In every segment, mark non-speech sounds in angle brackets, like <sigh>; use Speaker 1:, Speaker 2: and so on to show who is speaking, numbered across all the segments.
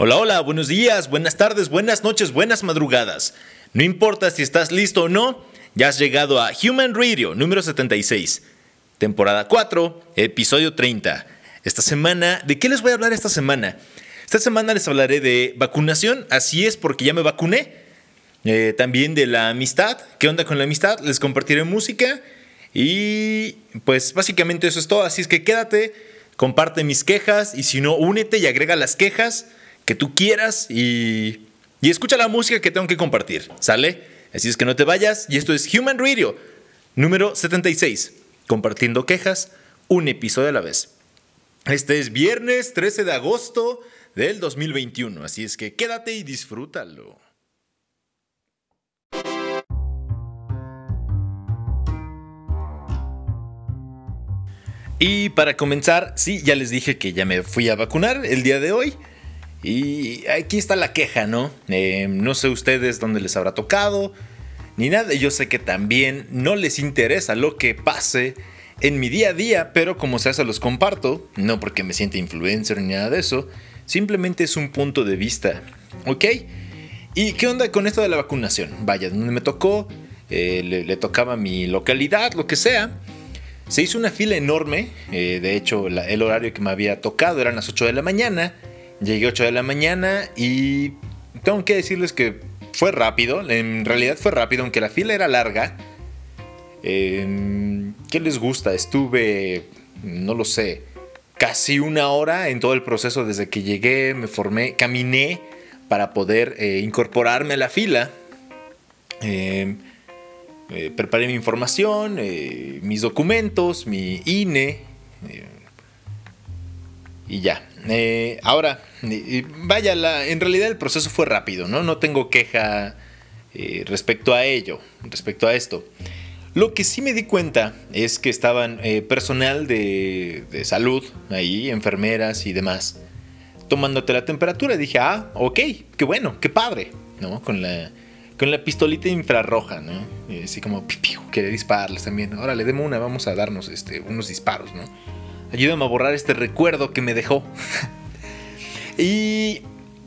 Speaker 1: Hola, hola, buenos días, buenas tardes, buenas noches, buenas madrugadas. No importa si estás listo o no, ya has llegado a Human Radio número 76, temporada 4, episodio 30. Esta semana, ¿de qué les voy a hablar esta semana? Esta semana les hablaré de vacunación, así es porque ya me vacuné. Eh, también de la amistad, ¿qué onda con la amistad? Les compartiré música y pues básicamente eso es todo, así es que quédate, comparte mis quejas y si no, únete y agrega las quejas que tú quieras y, y escucha la música que tengo que compartir, ¿sale? Así es que no te vayas y esto es Human Radio número 76, compartiendo quejas un episodio a la vez. Este es viernes 13 de agosto del 2021, así es que quédate y disfrútalo. Y para comenzar, sí, ya les dije que ya me fui a vacunar el día de hoy. Y aquí está la queja, ¿no? Eh, no sé ustedes dónde les habrá tocado, ni nada. Yo sé que también no les interesa lo que pase en mi día a día, pero como sea se los comparto, no porque me sienta influencer ni nada de eso, simplemente es un punto de vista, ¿ok? ¿Y qué onda con esto de la vacunación? Vaya, donde me tocó, eh, le, tocaba mi localidad, lo que sea. Se hizo una fila enorme, eh, de hecho el horario que me había tocado eran las 8 de la mañana, llegué 8 de la mañana y tengo que decirles que fue rápido, en realidad fue rápido, aunque la fila era larga. Em, ¿Qué les gusta? Estuve, no lo sé, casi una hora en todo el proceso desde que llegué, me formé, caminé para poder eh, incorporarme a la fila. Em, eh, preparé mi información, eh, mis documentos, mi INE y ya. Ahora, vaya, en realidad el proceso fue rápido, ¿no? No tengo queja respecto a ello, respecto a esto. Lo que sí me di cuenta es que estaban personal de, de, salud ahí, enfermeras y demás, tomándote la temperatura. dije, ah, ok, qué bueno, qué padre, ¿no? Con la, con la pistolita infrarroja, ¿no? Y así como, pipiu, quería dispararles también. Ahora le demos una, vamos a darnos este, unos disparos, ¿no? Ayúdame a borrar este recuerdo que me dejó. <laughs> y,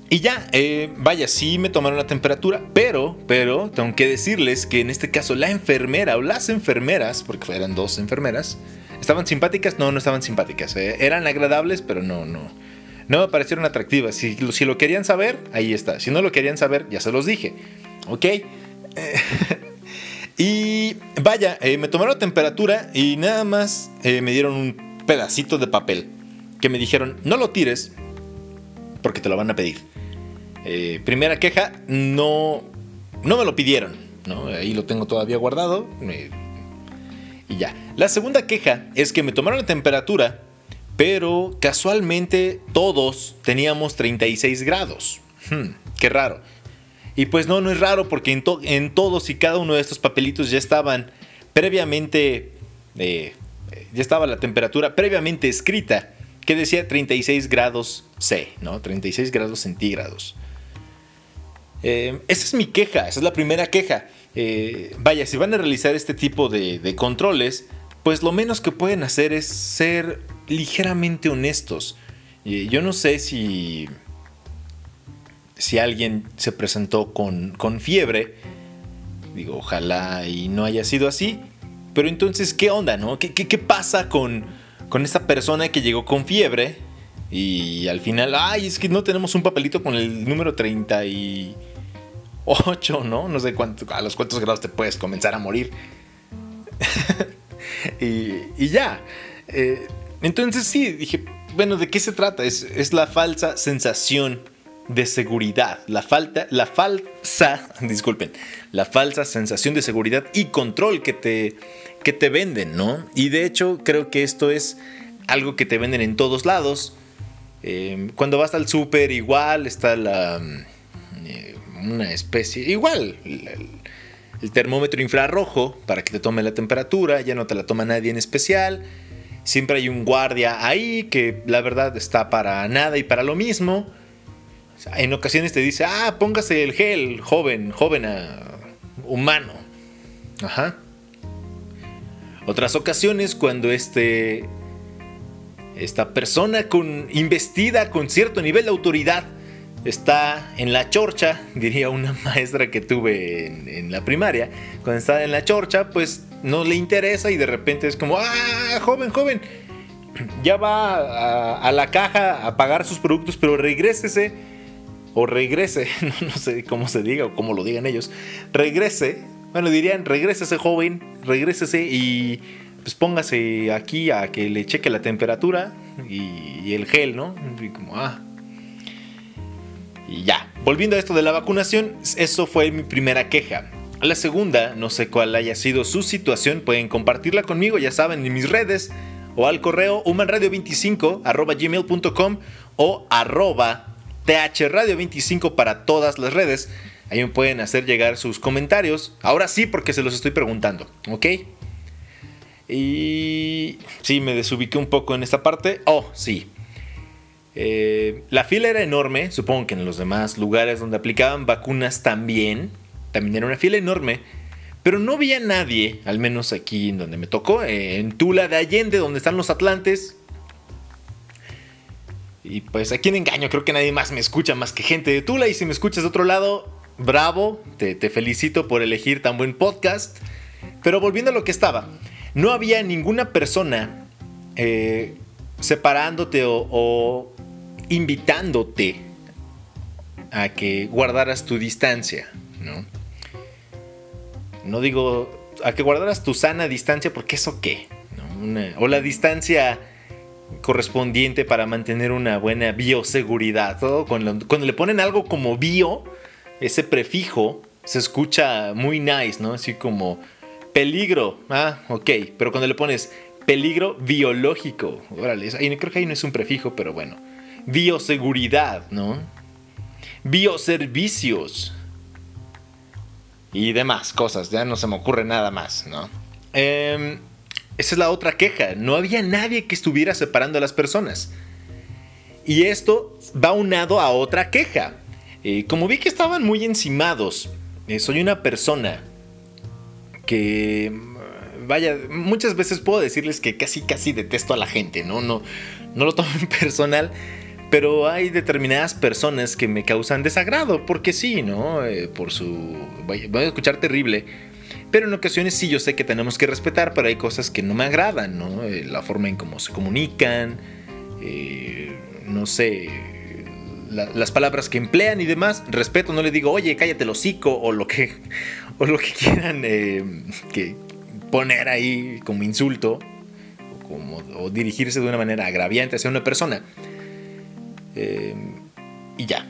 Speaker 1: y ya, eh, vaya, sí me tomaron la temperatura, pero, pero, tengo que decirles que en este caso la enfermera o las enfermeras, porque eran dos enfermeras, ¿estaban simpáticas? No, no estaban simpáticas. Eh, eran agradables, pero no, no no me parecieron atractivas. Si, si lo querían saber, ahí está. Si no lo querían saber, ya se los dije. ¿Ok? <laughs> y vaya, eh, me tomaron la temperatura y nada más me dieron un pedacito de papel que me dijeron, no lo tires porque te lo van a pedir. Eh, primera queja, no, no me lo pidieron. Ahí lo tengo todavía guardado. y ya. La segunda queja es que me tomaron la temperatura pero casualmente todos teníamos 36 grados. Hmm, qué raro. Y pues no, no es raro porque en, todos y cada uno de estos papelitos ya estaban previamente, eh, ya estaba la temperatura previamente escrita que decía 36 grados C, ¿no? 36 grados centígrados. Eh, esa es mi queja, esa es la primera queja. Eh, vaya, si van a realizar este tipo de controles, pues lo menos que pueden hacer es ser ligeramente honestos. Yo no sé si, si alguien se presentó con, con fiebre, digo, ojalá y no haya sido así, pero entonces, ¿qué onda, no? ¿Qué, qué, pasa con, con esta persona que llegó con fiebre y al final, ay, es que no tenemos un papelito con el número 38, ¿no? No sé cuánto, a los cuántos grados te puedes comenzar a morir. <laughs> y, y, ya. Eh, entonces sí, dije, bueno, ¿de qué se trata? Es, la falsa sensación de seguridad, la falta, la falsa, <laughs> disculpen, la falsa sensación de seguridad y control que te, que te venden, ¿no? Y de hecho creo que esto es algo que te venden en todos lados. Eh, cuando vas al súper igual está la, eh, una especie, igual, el termómetro infrarrojo para que te tome la temperatura, ya no te la toma nadie en especial Siempre hay un guardia ahí que la verdad está para nada y para lo mismo. En ocasiones te dice, ah, póngase el gel, joven, joven ah, humano. Ajá. Otras ocasiones cuando este, esta persona con, investida con cierto nivel de autoridad está en la chorcha, <laughs> diría una maestra que tuve en, la primaria. Cuando está en la chorcha, pues no le interesa y de repente es como, ah, joven, joven, <clears throat> ya va a, la caja a pagar sus productos, pero regrésese o regrese, <laughs> no, sé cómo se diga o cómo lo digan ellos, regrese, bueno, dirían, regrésese joven, regrésese y pues póngase aquí a que le cheque la temperatura y, el gel, ¿no? Y como, ah, y ya, volviendo a esto de la vacunación, eso fue mi primera queja. La segunda, no sé cuál haya sido su situación, pueden compartirla conmigo, ya saben, en mis redes o al correo humanradio25 gmail.com o arroba thradio25 para todas las redes. Ahí me pueden hacer llegar sus comentarios. Ahora sí, porque se los estoy preguntando, ¿ok? Y sí, me desubiqué un poco en esta parte. Oh, sí. Eh, la fila era enorme, supongo que en los demás lugares donde aplicaban vacunas también, también era una fila enorme, pero no había nadie, al menos aquí en donde me tocó, en Tula de Allende, donde están los Atlantes. Y pues aquí en engaño, creo que nadie más me escucha más que gente de Tula, y si me escuchas de otro lado, bravo, te, felicito por elegir tan buen podcast. Pero volviendo a lo que estaba, no había ninguna persona eh, separándote o, invitándote a que guardaras tu distancia, ¿no? No digo a que guardaras tu sana distancia porque eso qué, o la distancia correspondiente para mantener una buena bioseguridad. Cuando, cuando, le ponen algo como bio, ese prefijo se escucha muy nice, ¿no? Así como peligro, ah, ok, pero cuando le pones peligro biológico, órale, creo que ahí no es un prefijo, pero bueno bioseguridad, ¿no? Bioservicios y demás cosas, ya no se me ocurre nada más, ¿no? Em, esa es la otra queja, no había nadie que estuviera separando a las personas. Y esto va unado a otra queja. Eh, como vi que estaban muy encimados, eh, soy una persona que, vaya, muchas veces puedo decirles que casi, casi detesto a la gente, ¿no? No, no lo tomen <laughs> personal, pero hay determinadas personas que me causan desagrado, porque sí, ¿no? Eh, por su... Voy a escuchar terrible. Pero en ocasiones sí yo sé que tenemos que respetar, pero hay cosas que no me agradan, ¿no? La forma en cómo se comunican, no sé, las palabras que emplean y demás. Respeto, no le digo, oye, cállate el hocico, o lo que, <laughs> o lo que quieran que poner ahí como insulto, o, como, dirigirse de una manera agraviante hacia una persona. Eh, y ya.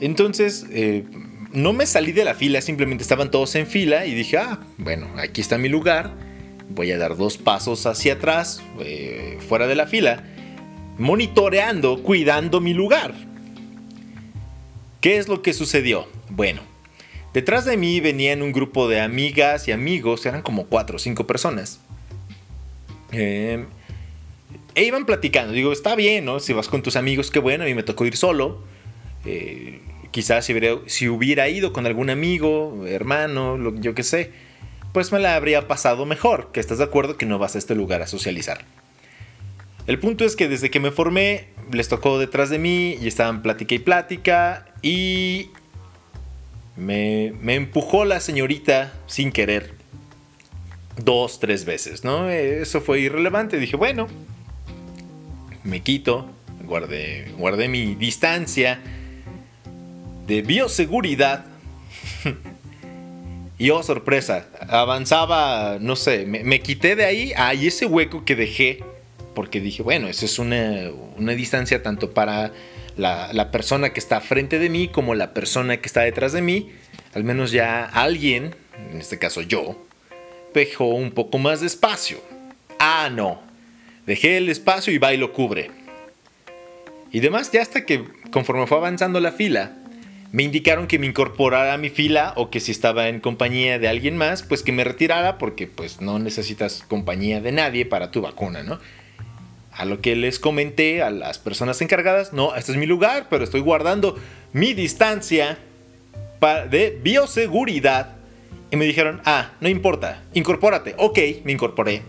Speaker 1: Entonces, eh, no me salí de la fila, simplemente estaban todos en fila y dije, ah, bueno, aquí está mi lugar. Voy a dar dos pasos hacia atrás, eh, fuera de la fila, monitoreando, cuidando mi lugar. ¿Qué es lo que sucedió? Bueno, detrás de mí venían un grupo de amigas y amigos, eran como cuatro o cinco personas. Eh, e iban platicando. Digo, está bien, ¿no? Si vas con tus amigos, qué bueno. A mí me tocó ir solo. Eh, quizás si hubiera, ido con algún amigo, hermano, yo qué sé, pues me la habría pasado mejor. Que estás de acuerdo que no vas a este lugar a socializar. El punto es que desde que me formé, les tocó detrás de mí y estaban plática y plática. Y me, me empujó la señorita sin querer. Dos, tres veces, ¿no? Eso fue irrelevante. Dije, bueno, me quito, guardé, mi distancia de bioseguridad. <laughs> y oh, sorpresa, avanzaba, no sé, me, quité de ahí, ahí ese hueco que dejé, porque dije, bueno, eso es una, distancia tanto para la, persona que está frente de mí como la persona que está detrás de mí. Al menos ya alguien, en este caso yo, dejó un poco más de espacio. Ah, no, Dejé el espacio y va y lo cubre. Y demás, ya hasta que conforme fue avanzando la fila, me indicaron que me incorporara a mi fila o que si estaba en compañía de alguien más, pues que me retirara porque pues no necesitas compañía de nadie para tu vacuna, ¿no? A lo que les comenté a las personas encargadas, no, este es mi lugar, pero estoy guardando mi distancia de bioseguridad. Y me dijeron, ah, no importa, incorpórate. Ok, me incorporé.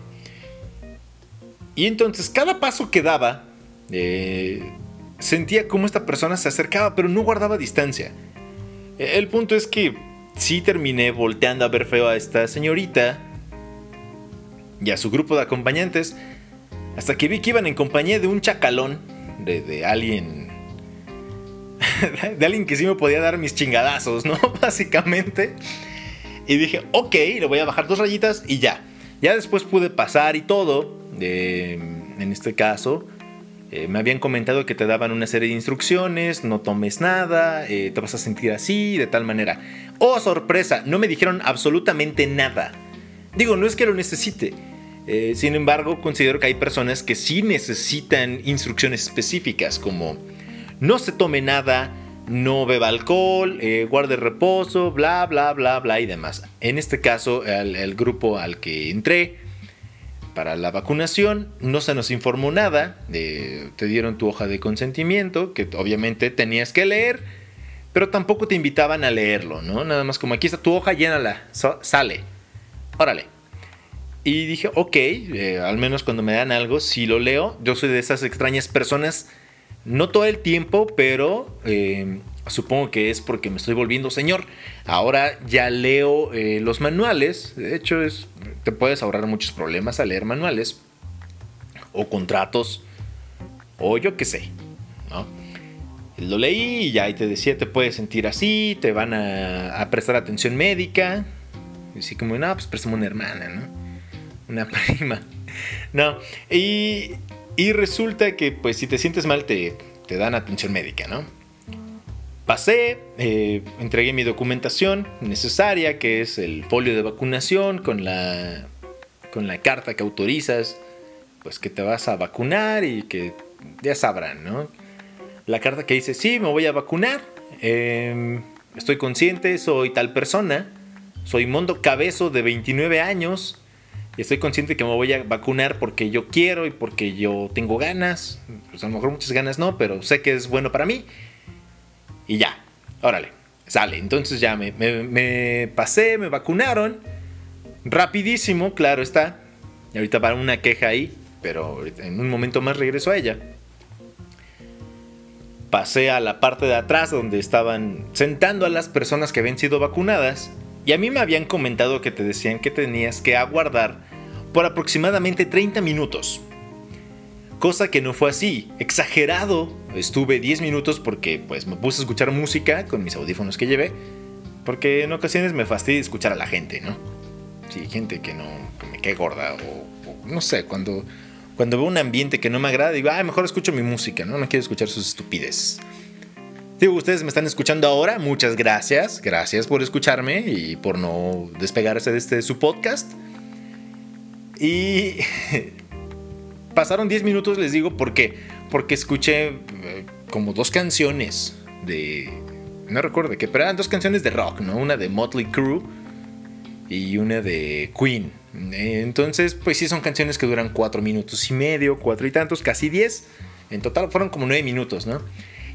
Speaker 1: Y entonces cada paso que daba, eh, sentía como esta persona se acercaba, pero no guardaba distancia. El punto es que sí terminé volteando a ver feo a esta señorita y a su grupo de acompañantes, hasta que vi que iban en compañía de un chacalón, de, de alguien... <laughs> De alguien que sí me podía dar mis chingadazos, ¿no? <laughs> Básicamente. Y dije, ok, le voy a bajar dos rayitas y ya. Ya después pude pasar y todo. en este caso, eh, me habían comentado que te daban una serie de instrucciones, no tomes nada, eh, te vas a sentir así, de tal manera. Oh, sorpresa, no me dijeron absolutamente nada. Digo, no es que lo necesite. Eh, sin embargo, considero que hay personas que sí necesitan instrucciones específicas, como no se tome nada, no beba alcohol, guarde reposo, bla, bla, bla, bla y demás. En este caso, el grupo al que entré, para la vacunación no se nos informó nada, te dieron tu hoja de consentimiento, que obviamente tenías que leer, pero tampoco te invitaban a leerlo, ¿no? Nada más como aquí está tu hoja, llénala, sale, órale. Y dije, ok, eh, al menos cuando me dan algo, si lo leo. Yo soy de esas extrañas personas, no todo el tiempo, pero eh, Supongo que es porque me estoy volviendo señor. Ahora ya leo eh, los manuales. De hecho, es, te puedes ahorrar muchos problemas a leer manuales. O contratos. O yo qué sé. Lo leí y ya te decía, te puedes sentir así. Te van a, prestar atención médica. Y así como, no, pues préstame una hermana, ¿no? Una <laughs> prima. No. Y, y resulta que, pues, si te sientes mal, te, te dan atención médica, ¿no? Pasé, eh, entregué mi documentación necesaria, que es el folio de vacunación con la, con la carta que autorizas, pues que te vas a vacunar y que ya sabrán, ¿no? La carta que dice, sí, me voy a vacunar, em, estoy consciente, soy tal persona, soy Mondo Cabezo de 29 años, y estoy consciente que me voy a vacunar porque yo quiero y porque yo tengo ganas, pues a lo mejor muchas ganas no, pero sé que es bueno para mí y ya, órale, sale. Entonces ya me, pasé, me vacunaron. Rapidísimo, claro está. Ahorita va una queja ahí, pero en un momento más regreso a ella. Pasé a la parte de atrás donde estaban sentando a las personas que habían sido vacunadas. Y a mí me habían comentado que te decían que tenías que aguardar por aproximadamente 30 minutos. Cosa que no fue así. Exagerado Estuve 10 minutos porque pues me puse a escuchar música con mis audífonos que llevé. Porque en ocasiones me fastidia escuchar a la gente, ¿no? Sí, gente que no me quede gorda o, no sé, cuando, cuando veo un ambiente que no me agrada, digo, ah, mejor escucho mi música, ¿no? No quiero escuchar sus estupideces. Digo, ustedes me están escuchando ahora, muchas gracias. Gracias por escucharme y por no despegarse de este su podcast. Y <laughs> pasaron 10 minutos, les digo, ¿por qué? Porque escuché eh, como dos canciones de... No recuerdo qué, pero eran dos canciones de rock, ¿no? Una de Motley Crue y una de Queen. Entonces, pues sí son canciones que duran cuatro minutos y medio, cuatro y tantos, casi diez. En total fueron como nueve minutos, ¿no?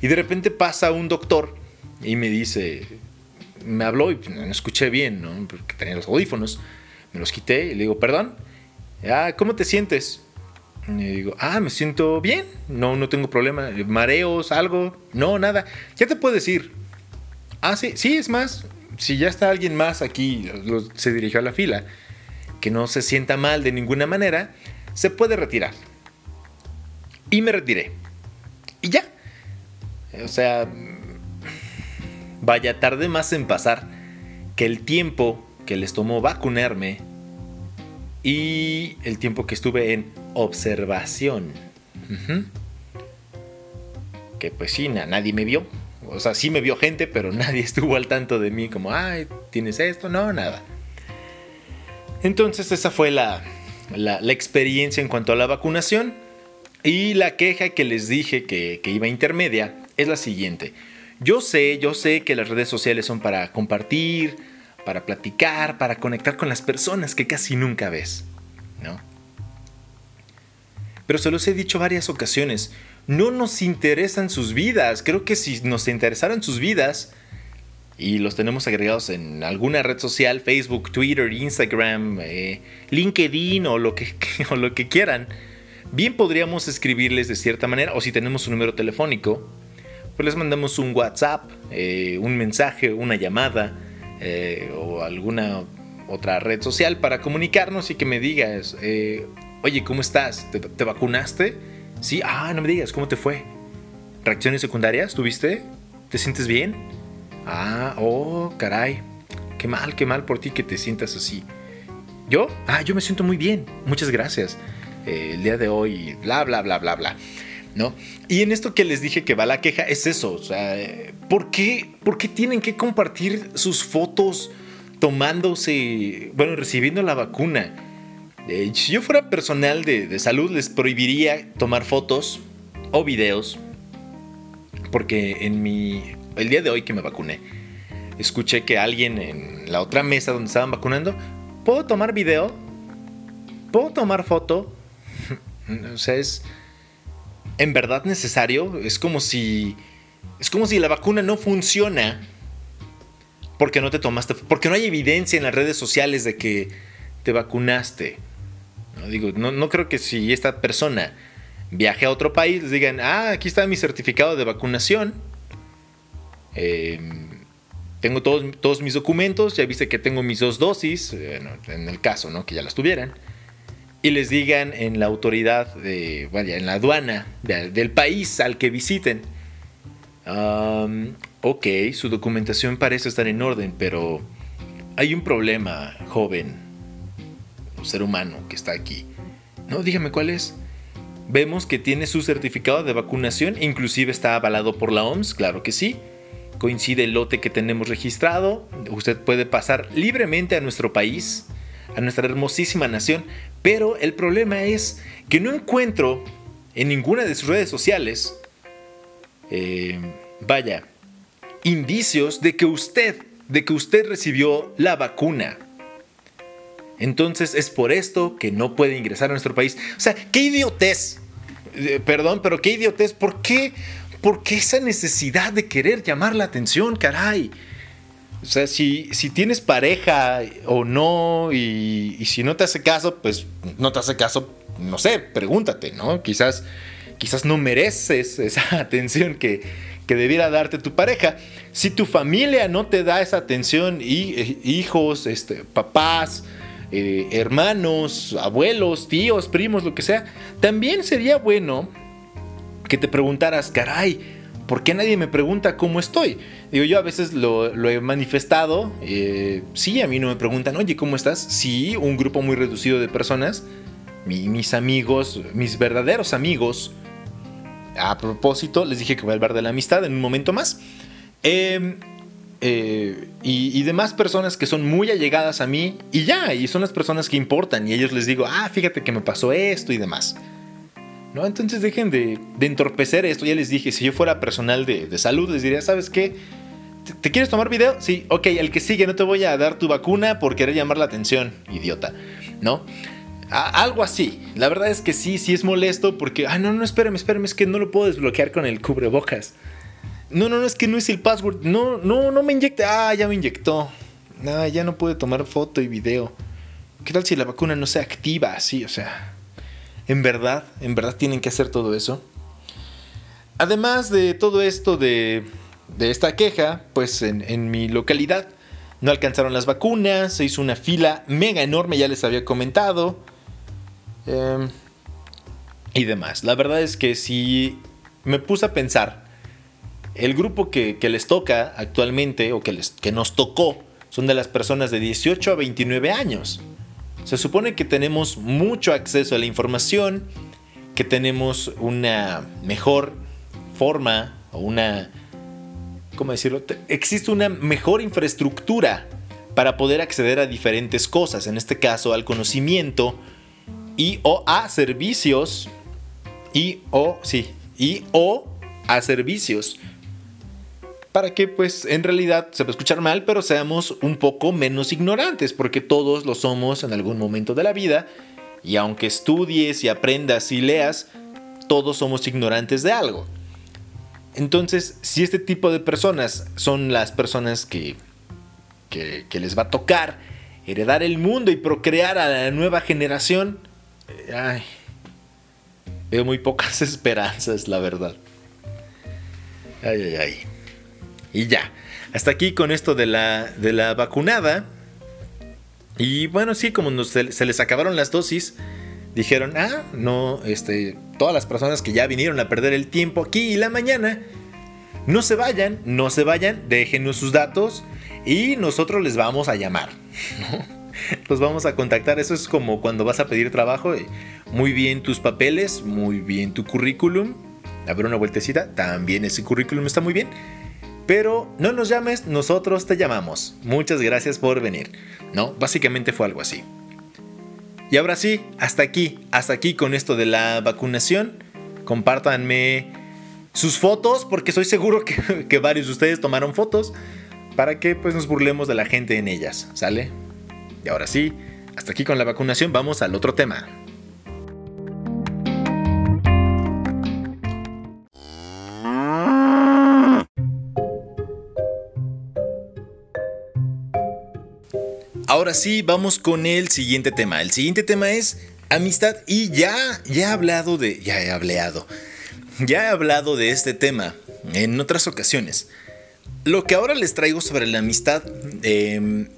Speaker 1: Y de repente pasa un doctor y me dice, me habló y no escuché bien, ¿no? Porque tenía los audífonos. Me los quité y le digo, perdón. Ah, ¿cómo te sientes? Y digo, ah, me siento bien, no, no tengo problema, mareos, algo, no, nada. Ya te puedes ir. Ah, sí, sí, es más, si ya está alguien más aquí, se dirigió a la fila, que no se sienta mal de ninguna manera, se puede retirar. Y me retiré. Y ya. O sea, vaya tarde más en pasar que el tiempo que les tomó vacunarme y el tiempo que estuve en observación. Que pues sí, nadie me vio. O sea, sí me vio gente, pero <laughs> nadie estuvo al tanto de mí como, ay, ¿tienes esto? No, nada. Entonces esa fue la, la, experiencia en cuanto a la vacunación. Y la queja que les dije que, que iba intermedia es la siguiente. Yo sé, yo sé que las redes sociales son para compartir, para platicar, para conectar con las personas que casi nunca ves, ¿no? Pero se los he dicho varias ocasiones, no nos interesan sus vidas. Creo que si nos interesaran sus vidas y los tenemos agregados en alguna red social, Facebook, Twitter, Instagram, eh, LinkedIn o lo, que, <laughs> o lo que quieran, bien podríamos escribirles de cierta manera, o si tenemos un número telefónico, pues les mandamos un WhatsApp, eh, un mensaje, una llamada eh, o alguna otra red social para comunicarnos y que me digas, eh, oye, ¿cómo estás? ¿Te, vacunaste? Sí, ah, no me digas, ¿cómo te fue? ¿Reacciones secundarias tuviste? ¿Te sientes bien? Ah, oh, caray. Qué mal, qué mal por ti que te sientas así. ¿Yo? Ah, yo me siento muy bien. Muchas gracias. el día de hoy, bla, bla, bla, bla, bla. ¿No? Y en esto que les dije que va la queja es eso, o sea, ¿por qué, ¿por qué tienen que compartir sus fotos tomándose, bueno, recibiendo la vacuna? Eh, si yo fuera personal de, salud, les prohibiría tomar fotos o videos, porque en mi, el día de hoy que me vacuné, escuché que alguien en la otra mesa donde estaban vacunando, ¿puedo tomar video? ¿Puedo tomar foto? <laughs> o sea, es en verdad necesario. Es como si. Es como si la vacuna no funciona. Porque no te tomaste. Porque no hay evidencia en las redes sociales de que te vacunaste. No, digo, no, creo que si esta persona viaje a otro país, les digan, ah, aquí está mi certificado de vacunación. Em, tengo todos, todos, mis documentos, ya viste que tengo mis dos dosis, en el caso, ¿no? Que ya las tuvieran y les digan en la autoridad, de, vaya, en la aduana del país al que visiten, ok, su documentación parece estar en orden, pero hay un problema, joven, ser humano que está aquí. No, dígame cuál es. Vemos que tiene su certificado de vacunación, inclusive está avalado por la OMS, claro que sí. Coincide el lote que tenemos registrado. Usted puede pasar libremente a nuestro país, a nuestra hermosísima nación, pero el problema es que no encuentro en ninguna de sus redes sociales, eh, vaya, indicios de que usted, de que usted recibió la vacuna. Entonces es por esto que no puede ingresar a nuestro país. O sea, qué idiotez. Eh, perdón, pero qué idiotez. ¿Por qué? ¿Por qué esa necesidad de querer llamar la atención, caray? O sea, si, si tienes pareja o no, y, si no te hace caso, pues no te hace caso, no sé, pregúntate, ¿no? Quizás, quizás no mereces <laughs> esa atención que, que debiera darte tu pareja. Si tu familia no te da esa atención, y, eh, hijos, este, papás, eh, hermanos, abuelos, tíos, primos, lo que sea, también sería bueno que te preguntaras, caray, ¿por qué nadie me pregunta cómo estoy? Digo, yo a veces lo, he manifestado. Eh, sí, a mí no me preguntan, oye, ¿cómo estás? Sí, un grupo muy reducido de personas, mis amigos, mis verdaderos amigos. A propósito, les dije que voy a hablar de la amistad en un momento más. Em, eh, y, y, demás personas que son muy allegadas a mí y ya, y son las personas que importan y ellos les digo, ah, fíjate que me pasó esto y demás. ¿No? Entonces dejen de, entorpecer esto. Ya les dije, si yo fuera personal de, salud, les diría, ¿sabes qué? ¿Te, quieres tomar video? Sí, ok, el que sigue, no te voy a dar tu vacuna por querer llamar la atención, idiota, ¿no? algo así. La verdad es que sí, sí es molesto porque, ah, no, no, espérame, espérame, es que no lo puedo desbloquear con el cubrebocas. No, no, no, es que no es el password. No, no, no me inyecte. Ah, ya me inyectó. No, ya no puede tomar foto y video. ¿Qué tal si la vacuna no se activa así? O sea, en verdad, en verdad tienen que hacer todo eso. Además de todo esto de, esta queja, pues en, mi localidad no alcanzaron las vacunas, se hizo una fila mega enorme, ya les había comentado. Em, y demás. La verdad es que si me puse a pensar, el grupo que, les toca actualmente, o que, nos tocó, son de las personas de 18 a 29 años. Se supone que tenemos mucho acceso a la información, que tenemos una mejor forma o una... ¿Cómo decirlo? Existe una mejor infraestructura para poder acceder a diferentes cosas, en este caso al conocimiento y o a servicios y o sí, y o a servicios para que pues en realidad se va a escuchar mal, pero seamos un poco menos ignorantes, porque todos lo somos en algún momento de la vida, y aunque estudies y aprendas y leas, todos somos ignorantes de algo. Entonces, si este tipo de personas son las personas que, que, les va a tocar heredar el mundo y procrear a la nueva generación, ay, Veo muy pocas <laughs> esperanzas, la verdad. Ay, ay, ay. Y ya. Hasta aquí con esto de la, de la vacunada. Y bueno, sí, como se, se, les acabaron las dosis, dijeron, ah, no, este, todas las personas que ya vinieron a perder el tiempo aquí y la mañana, no se vayan, no se vayan, déjenos sus datos y nosotros les vamos a llamar. <laughs> Los vamos a contactar. Eso es como cuando vas a pedir trabajo. Muy bien tus papeles, muy bien tu currículum. A ver una vueltecita. También ese currículum está muy bien. Pero no nos llames, nosotros te llamamos. Muchas gracias por venir. No, básicamente fue algo así. Y ahora sí, hasta aquí, hasta aquí con esto de la vacunación. Compártanme sus fotos, porque estoy seguro que, <laughs> que varios de ustedes tomaron fotos para que pues nos burlemos de la gente en ellas, ¿sale? Y ahora sí, hasta aquí con la vacunación, vamos al otro tema. Ahora sí, vamos con el siguiente tema. El siguiente tema es amistad y ya, ya he hablado de, ya he hablado, ya he hablado de este tema en otras ocasiones. Lo que ahora les traigo sobre la amistad, em,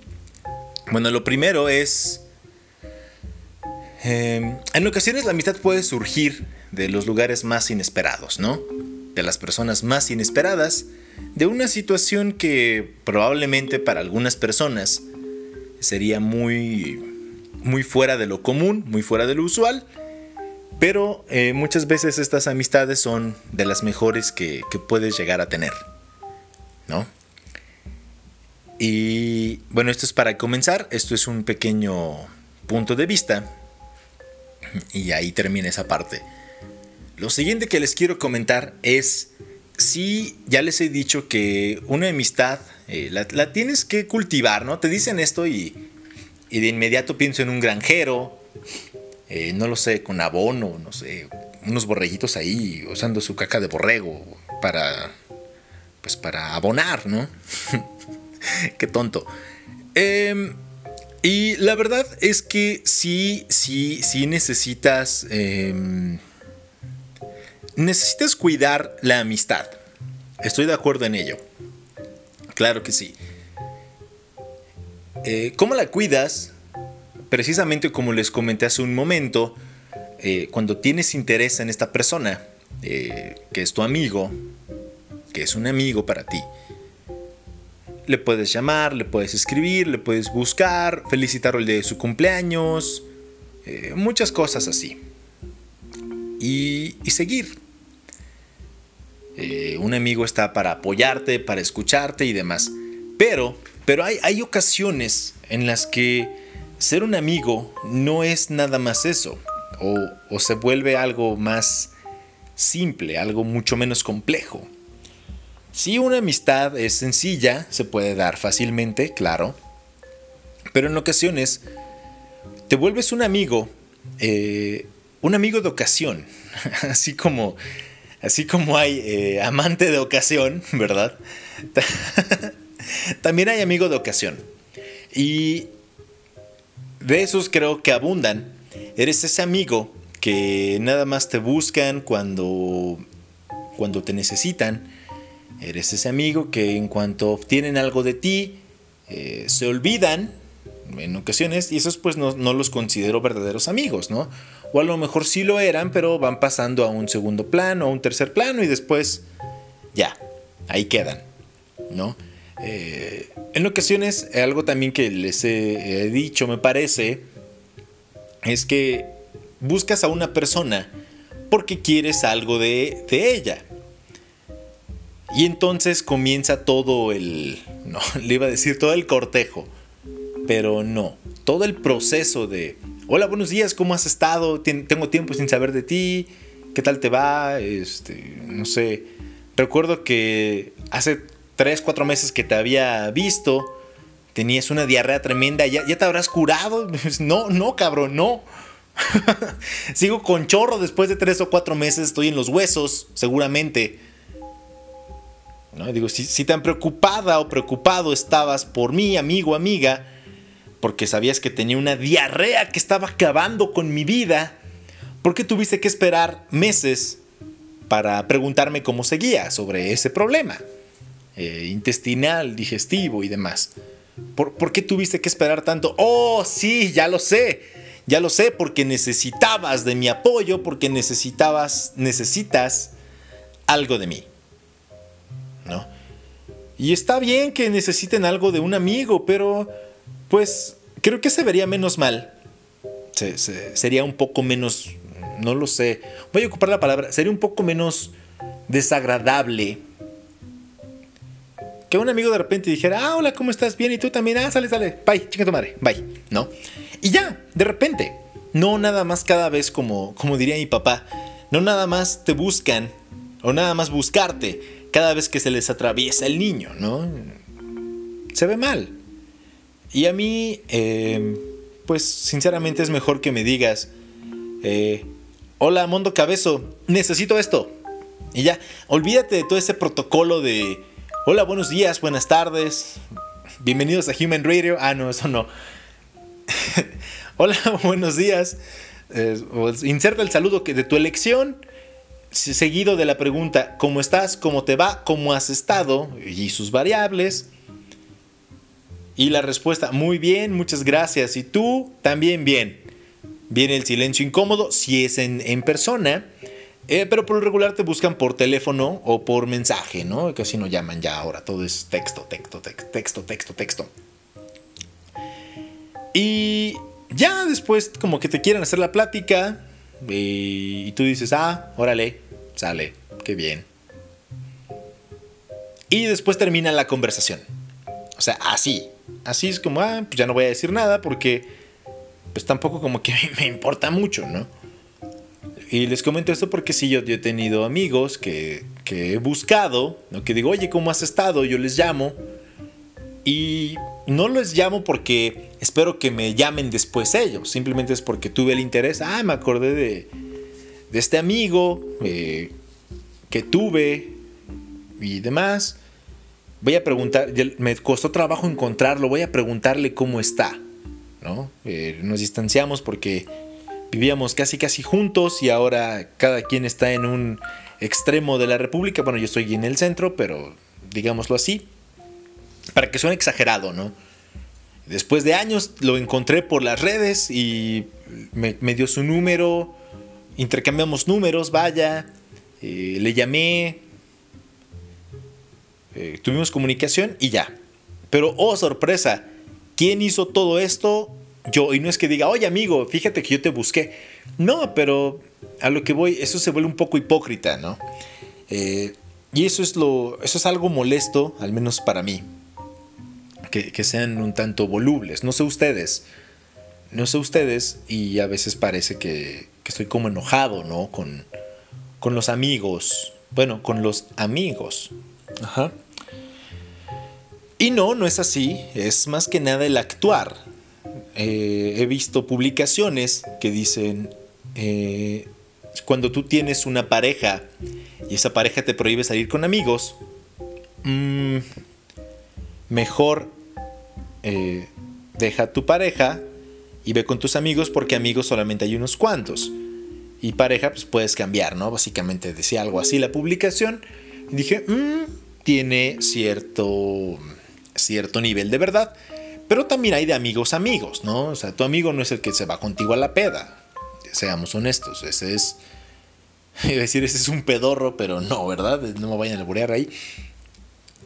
Speaker 1: bueno, lo primero es, em, en ocasiones la amistad puede surgir de los lugares más inesperados, ¿no? De las personas más inesperadas, de una situación que probablemente para algunas personas sería muy, muy fuera de lo común, muy fuera de lo usual, pero eh, muchas veces estas amistades son de las mejores que puedes llegar a tener. ¿no? Y bueno, esto es para comenzar, esto es un pequeño punto de vista y ahí termina esa parte. Lo siguiente que les quiero comentar es si ya les he dicho que una amistad eh, la, tienes que cultivar, ¿no? Te dicen esto y, de inmediato pienso en un granjero, eh, no lo sé, con abono, no sé, unos borreguitos ahí usando su caca de borrego para pues para abonar, ¿no? <laughs> Qué tonto. Em, y la verdad es que sí, sí, sí necesitas... Em, necesitas cuidar la amistad. Estoy de acuerdo en ello. Claro que sí. Eh, ¿Cómo la cuidas? Precisamente como les comenté hace un momento, eh, cuando tienes interés en esta persona, eh, que es tu amigo, que es un amigo para ti. Le puedes llamar, le puedes escribir, le puedes buscar, felicitarlo el día de su cumpleaños, muchas cosas así. Y, seguir. Eh, un amigo está para apoyarte, para escucharte y demás. Pero, pero hay, hay ocasiones en las que ser un amigo no es nada más eso. O, o se vuelve algo más simple, algo mucho menos complejo. Si una amistad es sencilla, se puede dar fácilmente, claro, pero en ocasiones te vuelves un amigo, eh, un amigo de ocasión, <laughs> así como, así como hay eh, amante de ocasión, ¿verdad? <laughs> También hay amigo de ocasión. Y de esos creo que abundan. Eres ese amigo que nada más te buscan cuando, cuando te necesitan Eres ese amigo que en cuanto obtienen algo de ti, eh, se olvidan en ocasiones y esos pues no, los considero verdaderos amigos, ¿no? O a lo mejor sí lo eran, pero van pasando a un segundo plano, a un tercer plano y después ya, ahí quedan, ¿no? Eh, en ocasiones, algo también que les he, dicho, me parece, es que buscas a una persona porque quieres algo de, de ella. Y entonces comienza todo el, <laughs> no, le iba a decir todo el cortejo, pero no, todo el proceso de, hola, buenos días, ¿cómo has estado? Tengo tiempo sin saber de ti, ¿qué tal te va? Este, no sé, recuerdo que hace 3, 4 meses que te había visto, tenías una diarrea tremenda, ¿ya, ya te habrás curado? <laughs> No, no, cabrón, no. <laughs> Sigo con chorro después de 3 o 4 meses, estoy en los huesos, seguramente. Digo, si, tan preocupada o preocupado estabas por mí, amigo, amiga, porque sabías que tenía una diarrea que estaba acabando con mi vida, ¿por qué tuviste que esperar meses para preguntarme cómo seguía sobre ese problema eh, intestinal, digestivo y demás? ¿Por, ¿Por qué tuviste que esperar tanto? Oh, sí, ya lo sé. Ya lo sé, porque necesitabas de mi apoyo, porque necesitabas, necesitas algo de mí. ¿No? Y está bien que necesiten algo de un amigo, pero pues creo que se vería menos mal. sería un poco menos, no lo sé, voy a ocupar la palabra, sería un poco menos desagradable que un amigo de repente dijera, ah, hola, ¿cómo estás? Bien, y tú también, ah, sale, sale, bye, chica tu madre, bye, ¿no? Y ya, de repente, no nada más cada vez como, como diría mi papá, no nada más te buscan o nada más buscarte cada vez que se les atraviesa el niño, ¿no? Se ve mal. Y a mí, em, pues sinceramente es mejor que me digas, eh, hola Mondo Cabezo, necesito esto. Y ya, olvídate de todo ese protocolo de, hola, buenos días, buenas tardes, bienvenidos a Human Radio. Ah, no, eso no. <laughs> hola, <laughs> buenos días. Inserta el saludo de tu elección seguido de la pregunta ¿cómo estás? ¿Cómo te va? ¿Cómo has estado? y sus variables. Y la respuesta, muy bien, muchas gracias. Y tú también bien. Viene el silencio incómodo si es en, persona, eh, pero por lo regular te buscan por teléfono o por mensaje, ¿no? Casi no llaman ya ahora, todo es texto, texto, texto, texto, texto, texto. Y ya después como que te quieren hacer la plática, y, tú dices, ah, órale, sale, qué bien. Y después termina la conversación. O sea, así. Así es como, ah, pues ya no voy a decir nada porque pues tampoco como que <laughs> me importa mucho, ¿no? Y les comento esto porque sí, yo, he tenido amigos que, que he buscado, ¿no? que digo, oye, ¿cómo has estado? Yo les llamo y no les llamo porque espero que me llamen después ellos. Simplemente es porque tuve el interés. Ah, me acordé de, este amigo eh, que tuve y demás. Voy a preguntar, me costó trabajo encontrarlo, voy a preguntarle cómo está. ¿no? Eh, nos distanciamos porque vivíamos casi casi juntos y ahora cada quien está en un extremo de la República. Bueno, yo estoy en el centro, pero digámoslo así para que suene exagerado, ¿no? Después de años lo encontré por las redes y me, dio su número, intercambiamos números, vaya, eh, le llamé, eh, tuvimos comunicación y ya. Pero, oh sorpresa, ¿quién hizo todo esto? Yo, y no es que diga, oye amigo, fíjate que yo te busqué. No, pero a lo que voy, eso se vuelve un poco hipócrita, ¿no? Eh, y eso es, lo, eso es algo molesto, al menos para mí que, sean un tanto volubles. No sé ustedes, no sé ustedes y a veces parece que, estoy como enojado, ¿no? Con, con los amigos. Bueno, con los amigos. Ajá. Y no, no es así. Es más que nada el actuar. Eh, he visto publicaciones que dicen, eh, cuando tú tienes una pareja y esa pareja te prohíbe salir con amigos, mm, mejor eh, deja a tu pareja y ve con tus amigos porque amigos solamente hay unos cuantos. Y pareja, pues puedes cambiar, ¿no? Básicamente decía algo así la publicación. Y dije, mm, tiene cierto, cierto nivel de verdad. Pero también hay de amigos amigos, ¿no? O sea, tu amigo no es el que se va contigo a la peda. Seamos honestos, ese es... <laughs> Iba a decir, ese es un pedorro, pero no, ¿verdad? No me vayan a alburear ahí.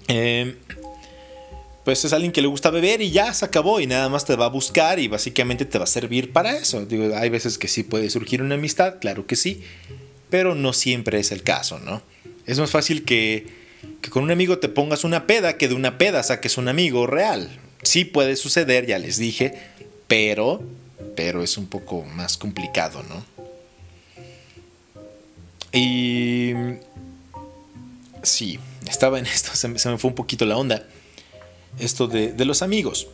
Speaker 1: Eh, pues es alguien que le gusta beber y ya se acabó y nada más te va a buscar y básicamente te va a servir para eso. Digo, hay veces que sí puede surgir una amistad, claro que sí, pero no siempre es el caso, ¿no? Es más fácil que, que con un amigo te pongas una peda que de una peda saques un amigo real. Sí puede suceder, ya les dije, pero, pero es un poco más complicado, ¿no? Y... Sí, estaba en <laughs> esto, se me fue un poquito la onda esto de, los amigos.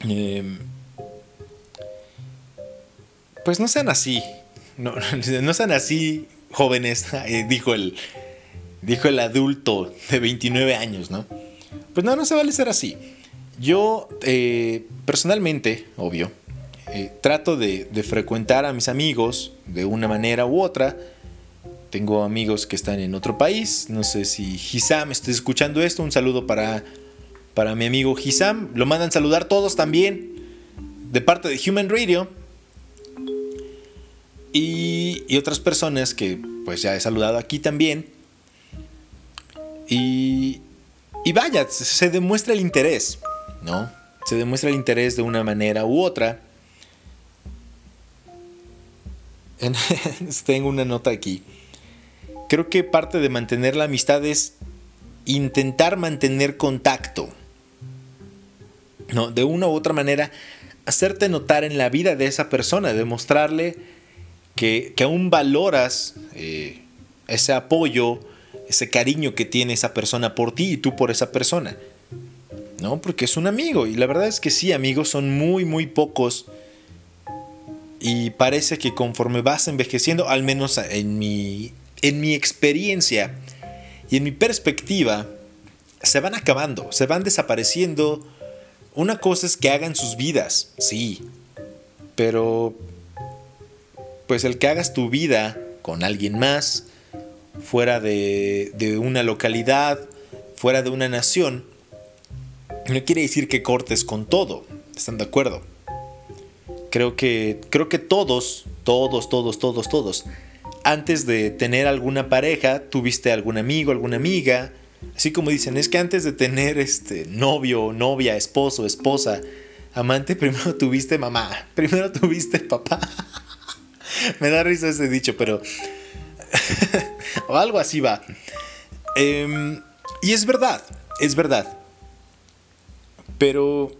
Speaker 1: Em, pues no sean así. No, <laughs> no sean así, jóvenes, <laughs> dijo el, dijo el adulto de 29 años, ¿no? Pues no, no se vale ser así. Yo, eh, personalmente, obvio, eh, trato de, frecuentar a mis amigos de una manera u otra. Tengo amigos que están en otro país. No sé si Hisam está escuchando esto. Un saludo para, para mi amigo Hisam. Lo mandan saludar todos también. De parte de Human Radio. Y, y otras personas que pues ya he saludado aquí también. Y, y vaya, se demuestra el interés, ¿no? Se demuestra el interés de una manera u otra. <laughs> Tengo una nota aquí. Creo que parte de mantener la amistad es intentar mantener contacto. No, de una u otra manera, hacerte notar en la vida de esa persona, demostrarle que, aún valoras eh, ese apoyo, ese cariño que tiene esa persona por ti y tú por esa persona. ¿No? Porque es un amigo. Y la verdad es que sí, amigos son muy, muy pocos. Y parece que conforme vas envejeciendo, al menos en mi, en mi experiencia y en mi perspectiva, se van acabando, se van desapareciendo. Una cosa es que hagan sus vidas, sí. Pero, pues el que hagas tu vida con alguien más, fuera de, una localidad, fuera de una nación, no quiere decir que cortes con todo. ¿Están de acuerdo? Creo que, creo que todos, todos, todos, todos, todos, antes de tener alguna pareja, tuviste algún amigo, alguna amiga. Así como dicen, es que antes de tener este novio, novia, esposo, esposa, amante, primero <laughs> tuviste mamá, primero tuviste papá. <laughs> Me da risa ese dicho, pero <laughs> o algo así va. Em, y es verdad, es verdad. Pero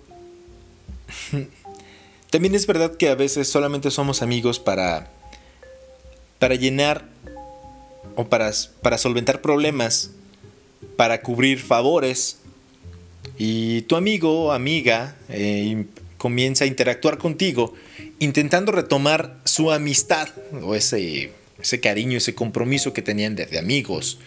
Speaker 1: <laughs> también es verdad que a veces solamente somos amigos para, para llenar o para, para solventar problemas, para cubrir favores. Y tu amigo o amiga eh, comienza a interactuar contigo intentando retomar su amistad o ese ese cariño, ese compromiso que tenían de, amigos.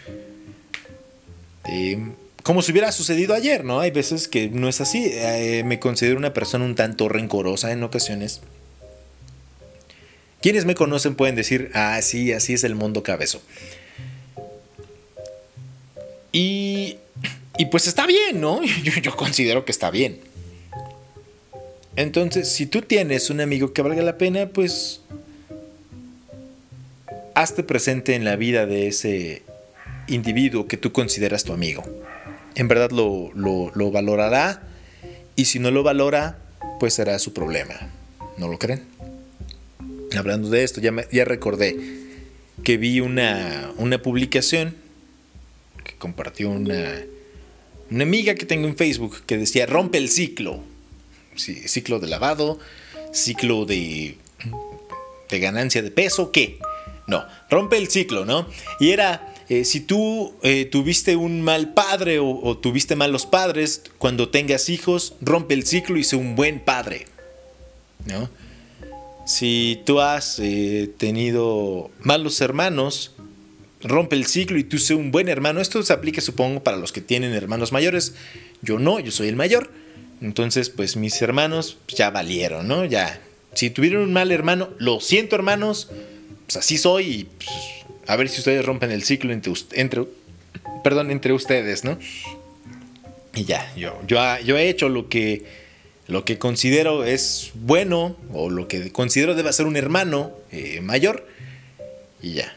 Speaker 1: Eh, como si hubiera sucedido ayer, ¿no? Hay veces que no es así. Eh, me considero una persona un tanto rencorosa en ocasiones. Quienes me conocen pueden decir, ah, sí, así es el mundo cabezo. Y, y pues está bien, ¿no? <laughs> Yo considero que está bien. Entonces, si tú tienes un amigo que valga la pena, pues hazte presente en la vida de ese individuo que tú consideras tu amigo. En verdad lo, valorará y si no lo valora, pues será su problema. ¿No lo creen? Hablando de esto, ya, ya recordé que vi una, una publicación que compartió una, una amiga que tengo en Facebook que decía rompe el ciclo. ciclo de lavado, ciclo de, de ganancia de peso, ¿qué? No, rompe el ciclo, ¿no? Y era, eh, si tú eh, tuviste un mal padre o, tuviste malos padres, cuando tengas hijos, rompe el ciclo y sé un buen padre, ¿no? Si tú has eh, tenido malos hermanos, rompe el ciclo y tú sé un buen hermano. Esto se aplica, supongo, para los que tienen hermanos mayores. Yo no, yo soy el mayor. Entonces, pues mis hermanos ya valieron, ¿no? Ya. Si tuvieron un mal hermano, lo siento, hermanos pues así soy y pues, a ver si ustedes rompen el ciclo entre, entre, perdón, entre ustedes, ¿no? Y ya, yo, yo, yo he hecho lo que, lo que considero es bueno o lo que considero debe ser un hermano eh, mayor y ya.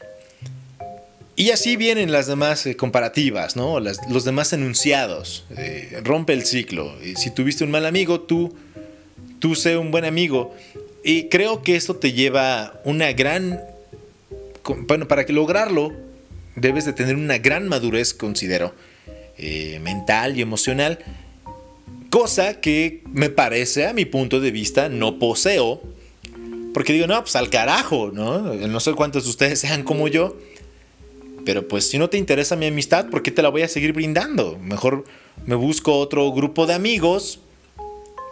Speaker 1: Y así vienen las demás eh, comparativas, ¿no? los demás enunciados. Eh, rompe el ciclo. Si tuviste un mal amigo, tú, tú sé un buen amigo. Y creo que esto te lleva una gran bueno, para que lograrlo, debes de tener una gran madurez, considero, eh, mental y emocional, cosa que me parece, a mi punto de vista, no poseo, porque digo, no, pues al carajo, ¿no? No sé cuántos de ustedes sean como yo, pero pues si no te interesa mi amistad, ¿por qué te la voy a seguir brindando? Mejor me busco otro grupo de amigos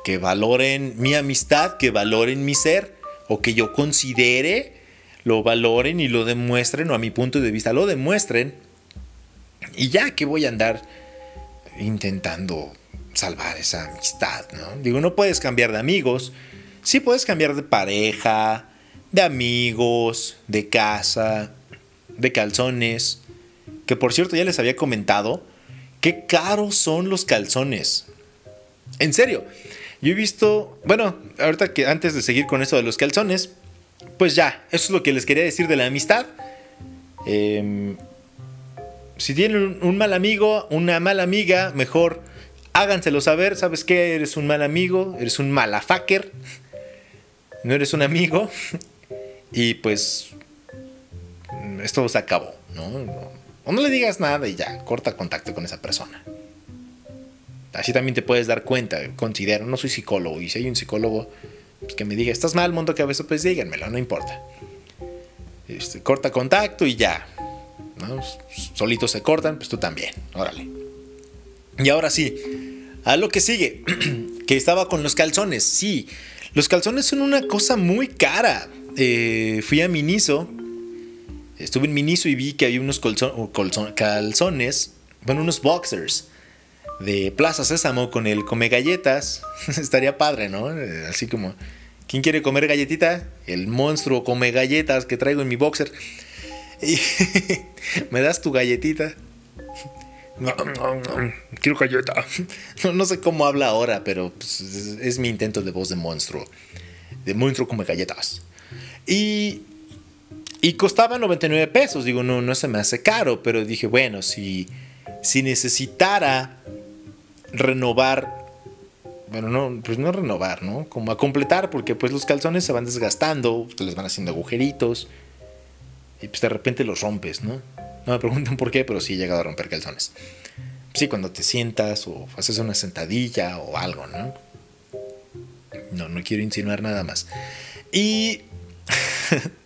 Speaker 1: que valoren mi amistad, que valoren mi ser, o que yo considere lo valoren y lo demuestren, o a mi punto de vista lo demuestren, y ya que voy a andar intentando salvar esa amistad, ¿no? Digo, no puedes cambiar de amigos. Sí puedes cambiar de pareja, de amigos, de casa, de calzones. Que por cierto ya les había comentado qué caros son los calzones. En serio, yo he visto, bueno, ahorita que antes de seguir con esto de los calzones, pues ya, eso es lo que les quería decir de la amistad. Em, si tienen un, mal amigo, una mala amiga, mejor háganselo saber. ¿Sabes qué? Eres un mal amigo, eres un malafacker, no eres un amigo. <laughs> y pues esto se acabó, ¿no? O no le digas nada y ya, corta contacto con esa persona. Así también te puedes dar cuenta, considero, no soy psicólogo, y si hay un psicólogo que me diga, estás mal, mundo que a veces, pues díganmelo, no importa. Este, corta contacto y ya. Solitos se cortan, pues tú también, órale. Y ahora sí, a lo que sigue, <clears throat> que estaba con los calzones. Sí, los calzones son una cosa muy cara. Eh, fui a Miniso, estuve en Miniso y vi que había unos calzones, bueno, unos boxers de Plaza Sésamo con el come galletas. <laughs> Estaría padre, ¿no? Eh, así como, ¿quién quiere comer galletita? El monstruo come galletas que traigo en mi boxer. Y <laughs> me das tu galletita. quiero galleta. <laughs> No, sé cómo habla ahora, pero pues, es, mi intento de voz de monstruo. De monstruo come galletas. Y, y costaba 99 pesos. Digo, no, no se me hace caro, pero dije, bueno, si, si necesitara renovar, bueno, no, pues no renovar, ¿no? Como a completar, porque pues los calzones se van desgastando, se les van haciendo agujeritos y pues de repente los rompes, ¿no? No me pregunten por qué, pero sí he llegado a romper calzones. Sí, cuando te sientas o haces una sentadilla o algo, ¿no? No, no quiero insinuar nada más. Y <laughs>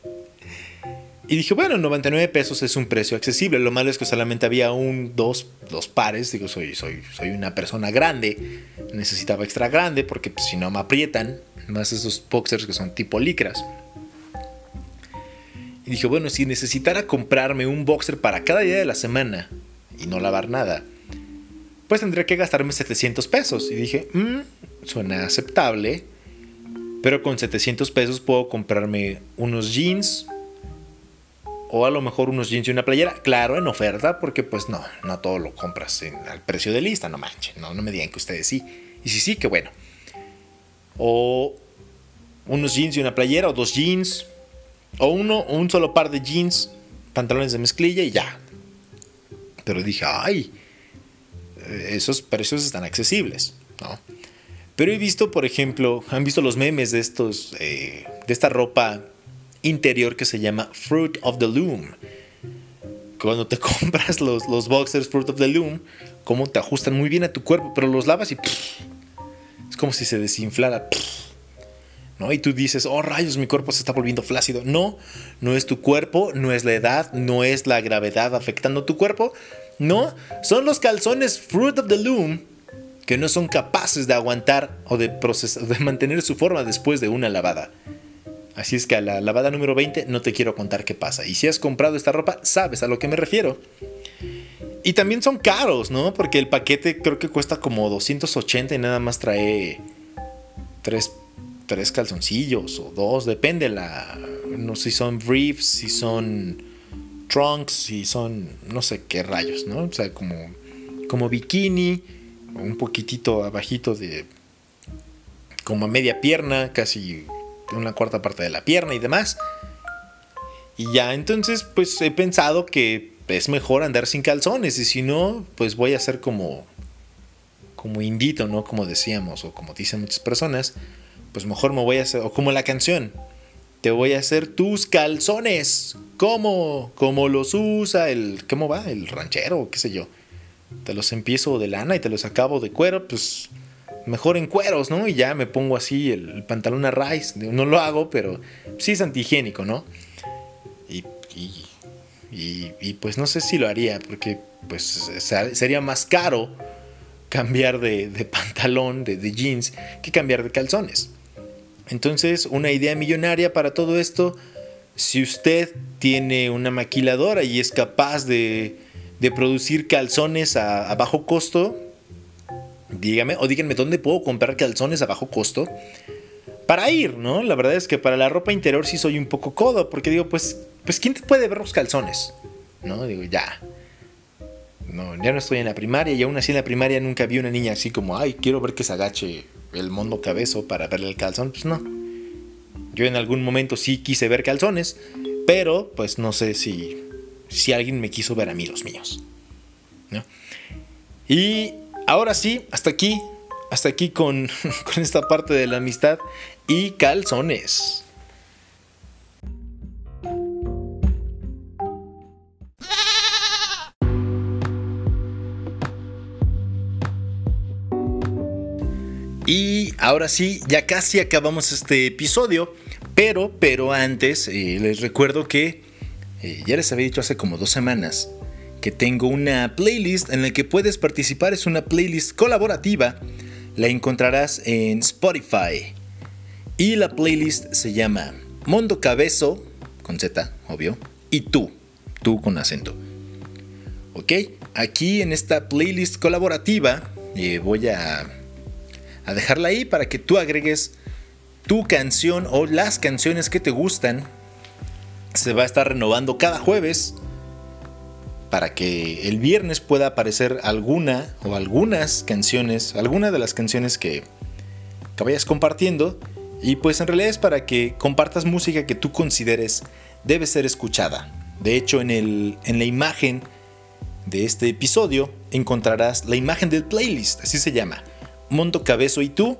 Speaker 1: Y dije, bueno, 99 pesos es un precio accesible. Lo malo es que solamente había un, dos, dos pares. Digo, soy, soy, soy una persona grande. Necesitaba extra grande porque pues, si no me aprietan. Más esos boxers que son tipo licras. Y dije, bueno, si necesitara comprarme un boxer para cada día de la semana y no lavar nada, pues tendría que gastarme 700 pesos. Y dije, mmm, suena aceptable. Pero con 700 pesos puedo comprarme unos jeans, o a lo mejor unos jeans y una playera, claro, en oferta, porque pues no, no todo lo compras al precio de lista, no manchen, no, no me digan que ustedes sí. Y si sí, que bueno. O unos jeans y una playera, o dos jeans, o uno, un solo par de jeans, pantalones de mezclilla y ya. Pero dije, ay, esos precios están accesibles, ¿no? Pero he visto, por ejemplo, han visto los memes de estos, eh, de esta ropa interior que se llama Fruit of the Loom. Cuando te <laughs> compras los, los boxers Fruit of the Loom, como te ajustan muy bien a tu cuerpo, pero los lavas y es como si se desinflara. ¿no? Y tú dices, oh rayos, mi cuerpo se está volviendo flácido. No, no es tu cuerpo, no es la edad, no es la gravedad afectando tu cuerpo. No, son los calzones Fruit of the Loom que no son capaces de aguantar o de, procesar, de mantener su forma después de una lavada. Así es que a la lavada número 20 no te quiero contar qué pasa. Y si has comprado esta ropa, sabes a lo que me refiero. Y también son caros, ¿no? Porque el paquete creo que cuesta como 280 y nada más trae tres, calzoncillos o dos, depende la... No sé si son briefs, si son trunks, si son no sé qué rayos, ¿no? O sea, como, como bikini, un poquitito abajito de... como a media pierna, casi una cuarta parte de la pierna y demás. Y ya entonces pues he pensado que es mejor andar sin calzones y si no pues voy a hacer como como indito, ¿no? Como decíamos o como dicen muchas personas, pues mejor me voy a hacer o como la canción, te voy a hacer tus calzones. ¿Cómo? ¿Cómo los usa el cómo va? El ranchero, qué sé yo. Te los empiezo de lana y te los acabo de cuero, pues mejor en cueros, ¿no? Y ya me pongo así el, pantalón a raíz. No lo hago, pero sí es antihigiénico, ¿no? Y, y, pues no sé si lo haría, porque pues sería más caro cambiar de, pantalón, de, jeans, que cambiar de calzones. Entonces, una idea millonaria para todo esto, si usted tiene una maquiladora y es capaz de, de producir calzones a bajo costo, dígame o díganme dónde puedo comprar calzones a bajo costo para ir, ¿no? La verdad es que para la ropa interior sí soy un poco codo, porque digo, pues, pues ¿quién te puede ver los calzones? ¿No? Digo, ya. No, ya no estoy en la primaria y aún así en la primaria nunca vi una niña así como, ay, quiero ver que se agache el mundo cabezo para verle el calzón. Pues no. Yo en algún momento sí quise ver calzones, pero pues no sé si, si alguien me quiso ver a mí los míos. ¿no? Y ahora sí, hasta aquí, hasta aquí con, <laughs> con esta parte de la amistad y calzones. Y ahora sí, ya casi acabamos este episodio, pero, pero antes eh, les recuerdo que eh, ya les había dicho hace como dos semanas que tengo una playlist en la que puedes participar, es una playlist colaborativa, la encontrarás en Spotify. Y la playlist se llama Mondo Cabezo, con Z, obvio, y tú, tú con acento. Ok, aquí en esta playlist colaborativa eh, voy a a dejarla ahí para que tú agregues tu canción o las canciones que te gustan. Se va a estar renovando cada jueves para que el viernes pueda aparecer alguna o algunas canciones, alguna de las canciones que, que vayas compartiendo. Y pues en realidad es para que compartas música que tú consideres debe ser escuchada. De hecho, en, el, en la imagen de este episodio encontrarás la imagen del playlist, así se llama. Monto Cabezo y tú.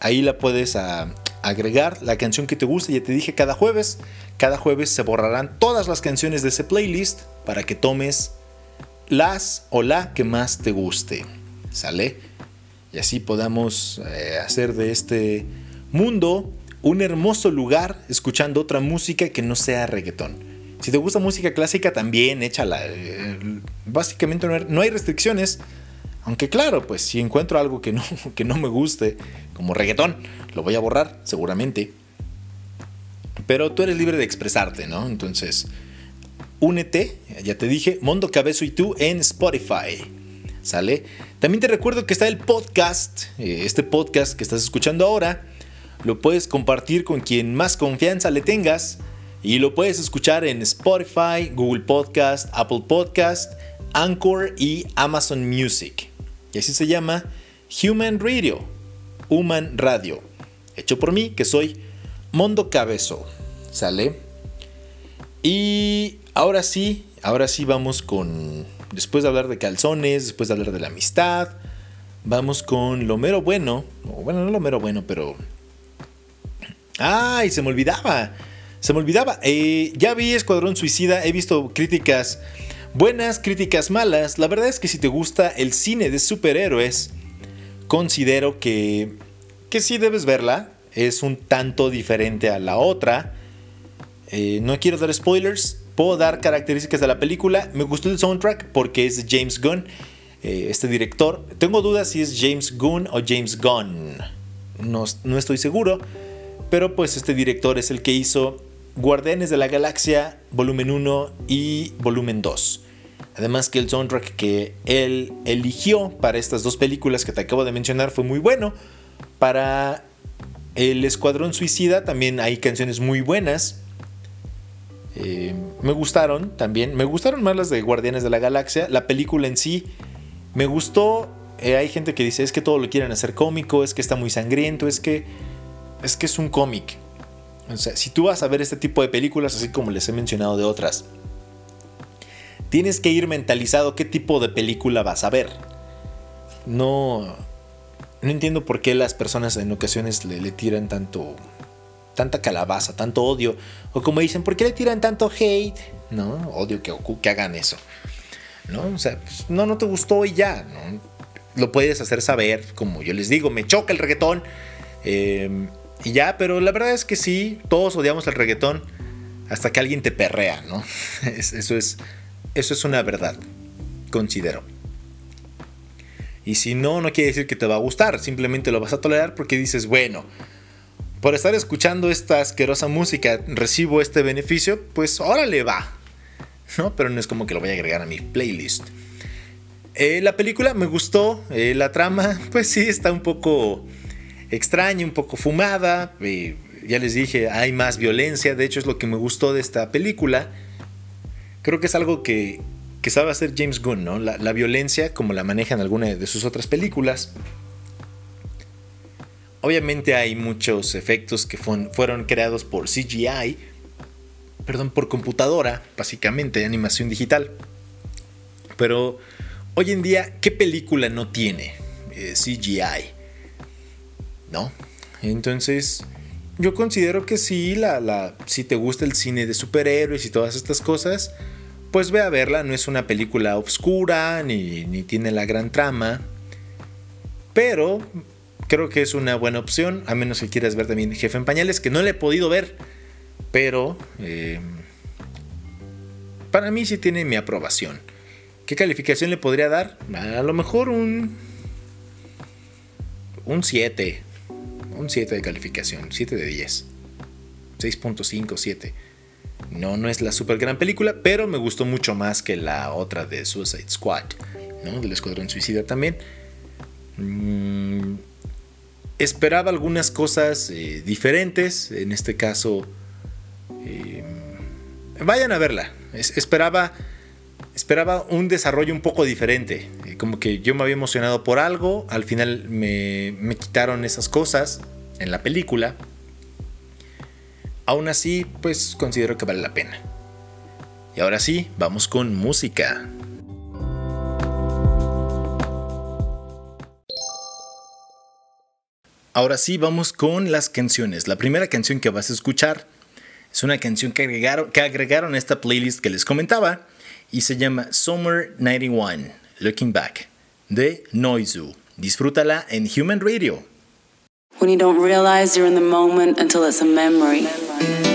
Speaker 1: Ahí la puedes ah, agregar, la canción que te guste. Ya te dije cada jueves. Cada jueves se borrarán todas las canciones de ese playlist para que tomes las o la que más te guste. ¿Sale? Y así podamos eh, hacer de este mundo un hermoso lugar escuchando otra música que no sea reggaetón. Si te gusta música clásica también échala. Eh, básicamente no hay restricciones. Aunque claro, pues si encuentro algo que no, <laughs> que no me guste, como reggaetón, lo voy a borrar, seguramente. Pero tú eres libre de expresarte, ¿no? Entonces, únete, ya te dije, Mondo Cabezo y tú en Spotify. ¿Sale? También te recuerdo que está el podcast, eh, este podcast que estás escuchando ahora, lo puedes compartir con quien más confianza le tengas y lo puedes escuchar en Spotify, Google Podcast, Apple Podcast, Anchor y Amazon Music. Y así se llama Human Radio, Human Radio, hecho por mí, que soy Mondo Cabezo. ¿Sale? Y ahora sí, ahora sí vamos con, después de hablar de calzones, después de hablar de la amistad, vamos con lo mero bueno, bueno, no lo mero bueno, pero... ¡Ay! Se me olvidaba. Se me olvidaba. Eh, ya vi Escuadrón Suicida, he visto críticas Buenas, críticas malas. La verdad es que si te gusta el cine de superhéroes, considero que, que sí debes verla. Es un tanto diferente a la otra. Eh, no quiero dar spoilers. Puedo dar características de la película. Me gustó el soundtrack porque es James Gunn, eh, este director. Tengo dudas si es James Gunn o James Gunn. No, no estoy seguro. Pero pues este director es el que hizo Guardianes de la Galaxia volumen 1 y volumen 2. Además que el soundtrack que él eligió para estas dos películas que te acabo de mencionar fue muy bueno. Para El Escuadrón Suicida también hay canciones muy buenas. Eh, me gustaron también. Me gustaron más las de Guardianes de la Galaxia. La película en sí me gustó. Eh, hay gente que dice es que todo lo quieren hacer cómico, es que está muy sangriento, es que es que es un cómic. O sea, si tú vas a ver este tipo de películas, así como les he mencionado de otras, tienes que ir mentalizado qué tipo de película vas a ver. No, no entiendo por qué las personas en ocasiones le, tiran tanto, tanta calabaza, tanto odio. O como dicen, ¿por qué le tiran tanto hate? No, odio que, hagan eso. ¿No? O sea, pues, no, no te gustó y ya. ¿no? Lo puedes hacer saber, como yo les digo, me choca el reggaetón. Em, y ya, pero la verdad es que sí, todos odiamos el reggaetón hasta que alguien te perrea, ¿no? <laughs> Eso es, eso es una verdad, considero. Y si no, no quiere decir que te va a gustar, simplemente lo vas a tolerar porque dices, bueno, por estar escuchando esta asquerosa música recibo este beneficio, pues órale va. ¿No? Pero no es como que lo voy a agregar a mi playlist. Eh, la película me gustó, eh, la trama, <laughs> pues sí, está un poco extraña, un poco fumada. ya les dije, hay más violencia. De hecho, es lo que me gustó de esta película. Creo que es algo que, que sabe hacer James Gunn, ¿no? La, violencia, como la maneja en alguna de sus otras películas. Obviamente hay muchos efectos que fueron creados por CGI, perdón, por computadora, básicamente, animación digital. Pero hoy en día, ¿qué película no tiene eh, CGI? ¿No? Entonces, yo considero que sí, la, la, si te gusta el cine de superhéroes y todas estas cosas, pues ve a verla. No es una película oscura ni, ni tiene la gran trama. Pero creo que es una buena opción, a menos que quieras ver también Jefe en Pañales, que no le he podido ver. Pero eh, para mí sí tiene mi aprobación. ¿Qué calificación le podría dar? A lo mejor un. Un 7. Un 7 de calificación. 7 de 10. 6.5, 7. No, no es la super gran película, pero me gustó mucho más que la otra de Suicide Squad, ¿no? Del Escuadrón Suicida también. Mm, esperaba algunas cosas eh, diferentes. En este caso, eh, vayan a verla. esperaba, esperaba un desarrollo un poco diferente. Eh, como que yo me había emocionado por algo, al final me, me quitaron esas cosas en la película. Aún así, pues considero que vale la pena. Y ahora sí, vamos con música. Ahora sí, vamos con las canciones. La primera canción que vas a escuchar es una canción que agregaron, que agregaron a esta playlist que les comentaba y se llama Summer 91, Looking Back, de Noizu. Disfrútala en Human Radio. When you don't realize you're in the moment until it's a memory. Bye.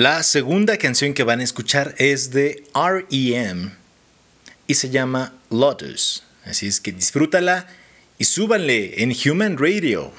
Speaker 2: La segunda canción que van a escuchar es de REM y se llama Lotus. Así es que disfrútala y súbanle en Human Radio.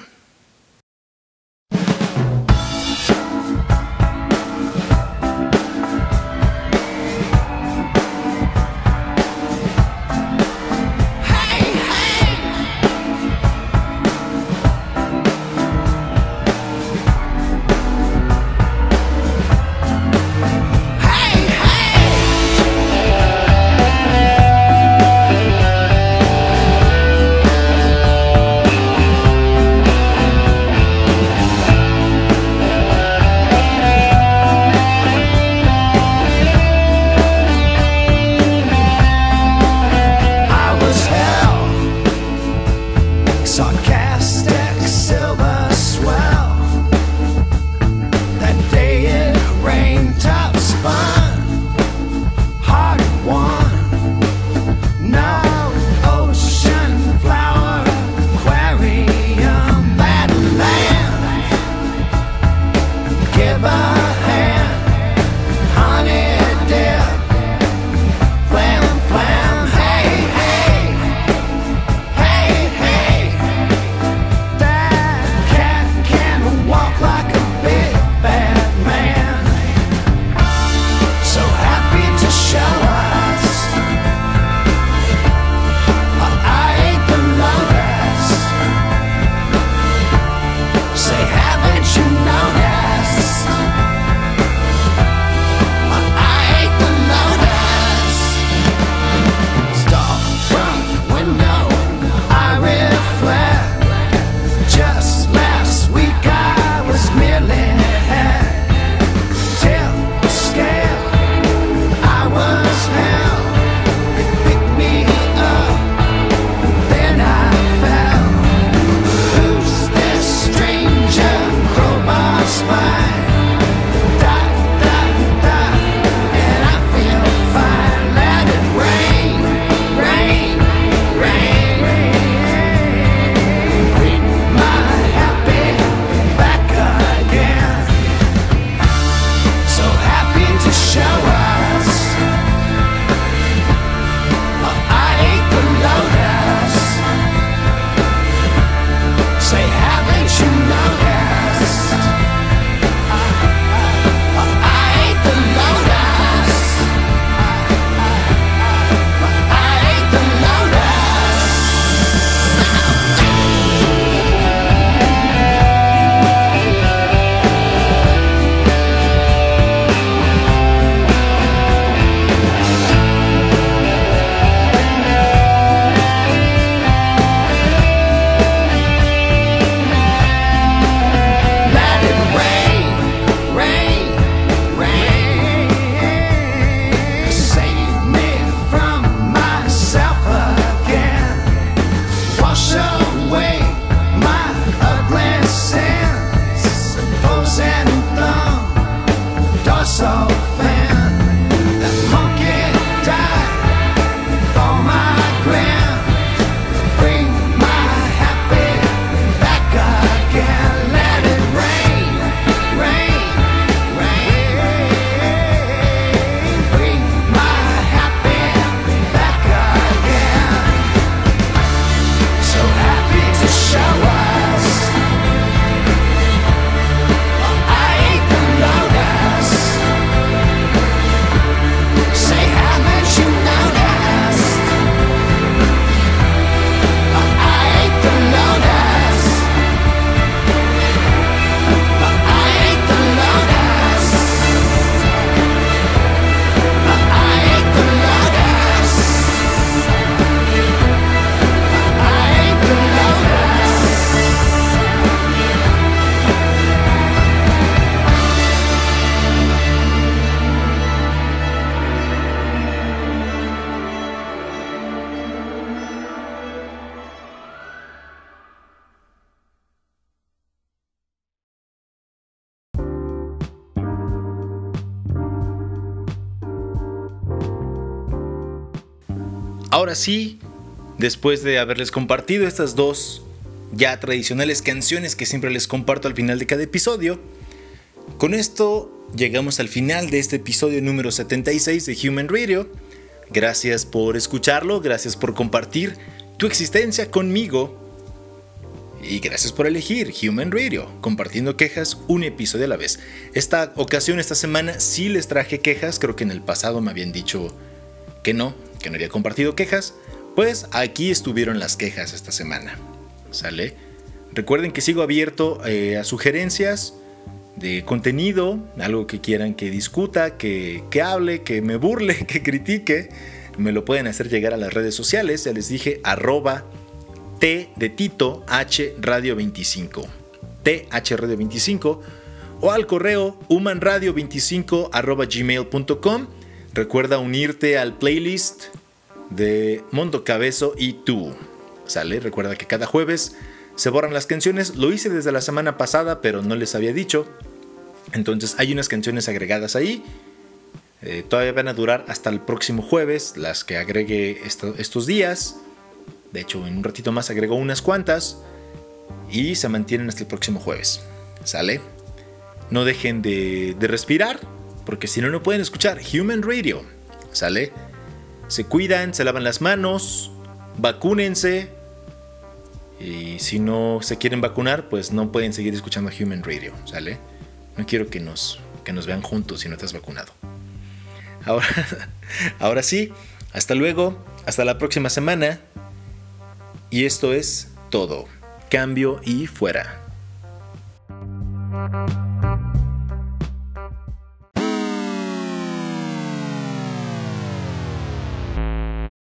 Speaker 2: Ahora sí, después de haberles compartido estas dos ya tradicionales canciones que siempre les comparto al final de cada episodio,
Speaker 1: Con esto llegamos al final de este episodio número 76 de Human Radio. Gracias por escucharlo, gracias por compartir tu existencia conmigo y gracias por elegir Human Radio, compartiendo quejas un episodio a la vez. Esta ocasión, esta semana, sí les traje quejas, creo que en el pasado me habían dicho que no, que no había compartido quejas, pues aquí estuvieron las quejas esta semana. ¿Sale? Recuerden que sigo abierto eh, a sugerencias de contenido, algo que quieran que discuta, que, que hable, que me burle, <laughs> que critique. Me lo pueden hacer llegar a las redes sociales. Ya les dije arroba T de Tito H Radio 25. TH Radio 25 o al correo humanradio25 arroba gmail.com. Recuerda unirte al playlist de Mondo Cabezo y tú. ¿Sale? Recuerda que cada jueves se borran las canciones. Lo hice desde la semana pasada, pero no les había dicho. Entonces hay unas canciones agregadas ahí. Eh, todavía van a durar hasta el próximo jueves, las que agregue estos días. De hecho, en un ratito más agrego unas cuantas. Y se mantienen hasta el próximo jueves. ¿Sale? No dejen de, de respirar, porque si no, no pueden escuchar Human Radio. ¿Sale? Se cuidan, se lavan las manos, vacúnense, y si no se quieren vacunar, pues no pueden seguir escuchando Human Radio, ¿sale? No quiero que nos, que nos vean juntos si no estás vacunado. Ahora, <laughs> ahora sí, hasta luego, hasta la próxima semana. Y esto es todo. Cambio y fuera.